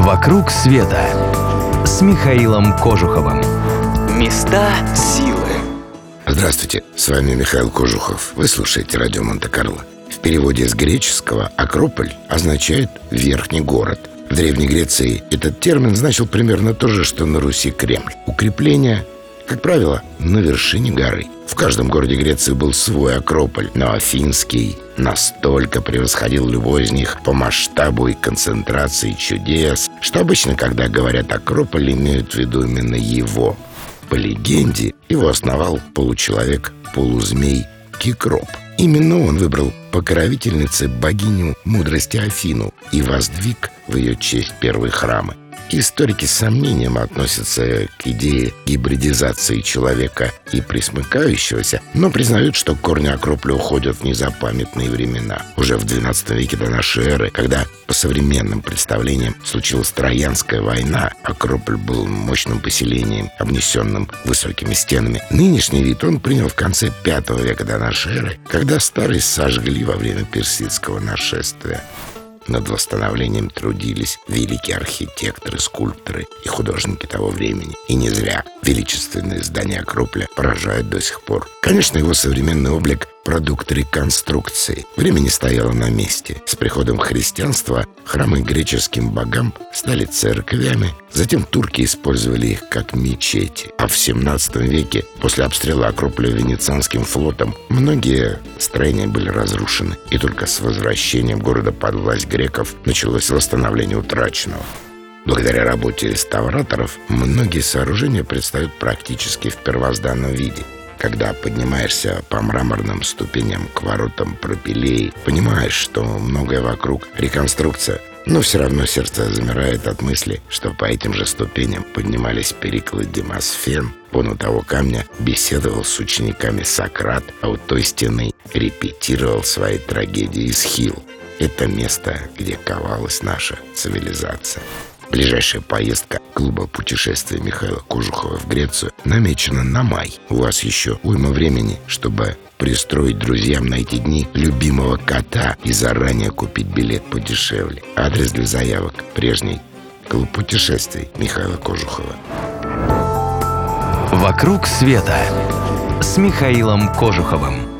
«Вокруг света» с Михаилом Кожуховым. Места силы. Здравствуйте, с вами Михаил Кожухов. Вы слушаете радио Монте-Карло. В переводе с греческого «акрополь» означает «верхний город». В Древней Греции этот термин значил примерно то же, что на Руси Кремль. Укрепление, как правило, на вершине горы. В каждом городе Греции был свой Акрополь, но Афинский настолько превосходил любой из них по масштабу и концентрации чудес, что обычно, когда говорят Акрополь, имеют в виду именно его. По легенде, его основал получеловек-полузмей Кикроп. Именно он выбрал покровительницы богиню мудрости Афину и воздвиг в ее честь первые храмы. Историки с сомнением относятся к идее гибридизации человека и присмыкающегося, но признают, что корни Акрополя уходят в незапамятные времена. Уже в XII веке до нашей эры, когда по современным представлениям случилась Троянская война, Акрополь был мощным поселением, обнесенным высокими стенами. Нынешний вид он принял в конце V века до нашей эры, когда старый сожгли во время персидского нашествия. Над восстановлением трудились великие архитекторы, скульпторы и художники того времени. И не зря величественные здания Акрополя поражают до сих пор. Конечно, его современный облик продукт реконструкции. Время не стояло на месте. С приходом христианства храмы греческим богам стали церквями. Затем турки использовали их как мечети. А в 17 веке, после обстрела Акрополя Венецианским флотом, многие строения были разрушены. И только с возвращением города под власть греков началось восстановление утраченного. Благодаря работе реставраторов многие сооружения предстают практически в первозданном виде – когда поднимаешься по мраморным ступеням к воротам пропилей, понимаешь, что многое вокруг реконструкция, но все равно сердце замирает от мысли, что по этим же ступеням поднимались Периклы Демосфен, вон у того камня беседовал с учениками Сократ, а у той стены репетировал свои трагедии Схил. Это место, где ковалась наша цивилизация. Ближайшая поездка клуба путешествия Михаила Кожухова в Грецию намечена на май. У вас еще уйма времени, чтобы пристроить друзьям на эти дни любимого кота и заранее купить билет подешевле. Адрес для заявок прежний. Клуб путешествий Михаила Кожухова. «Вокруг света» с Михаилом Кожуховым.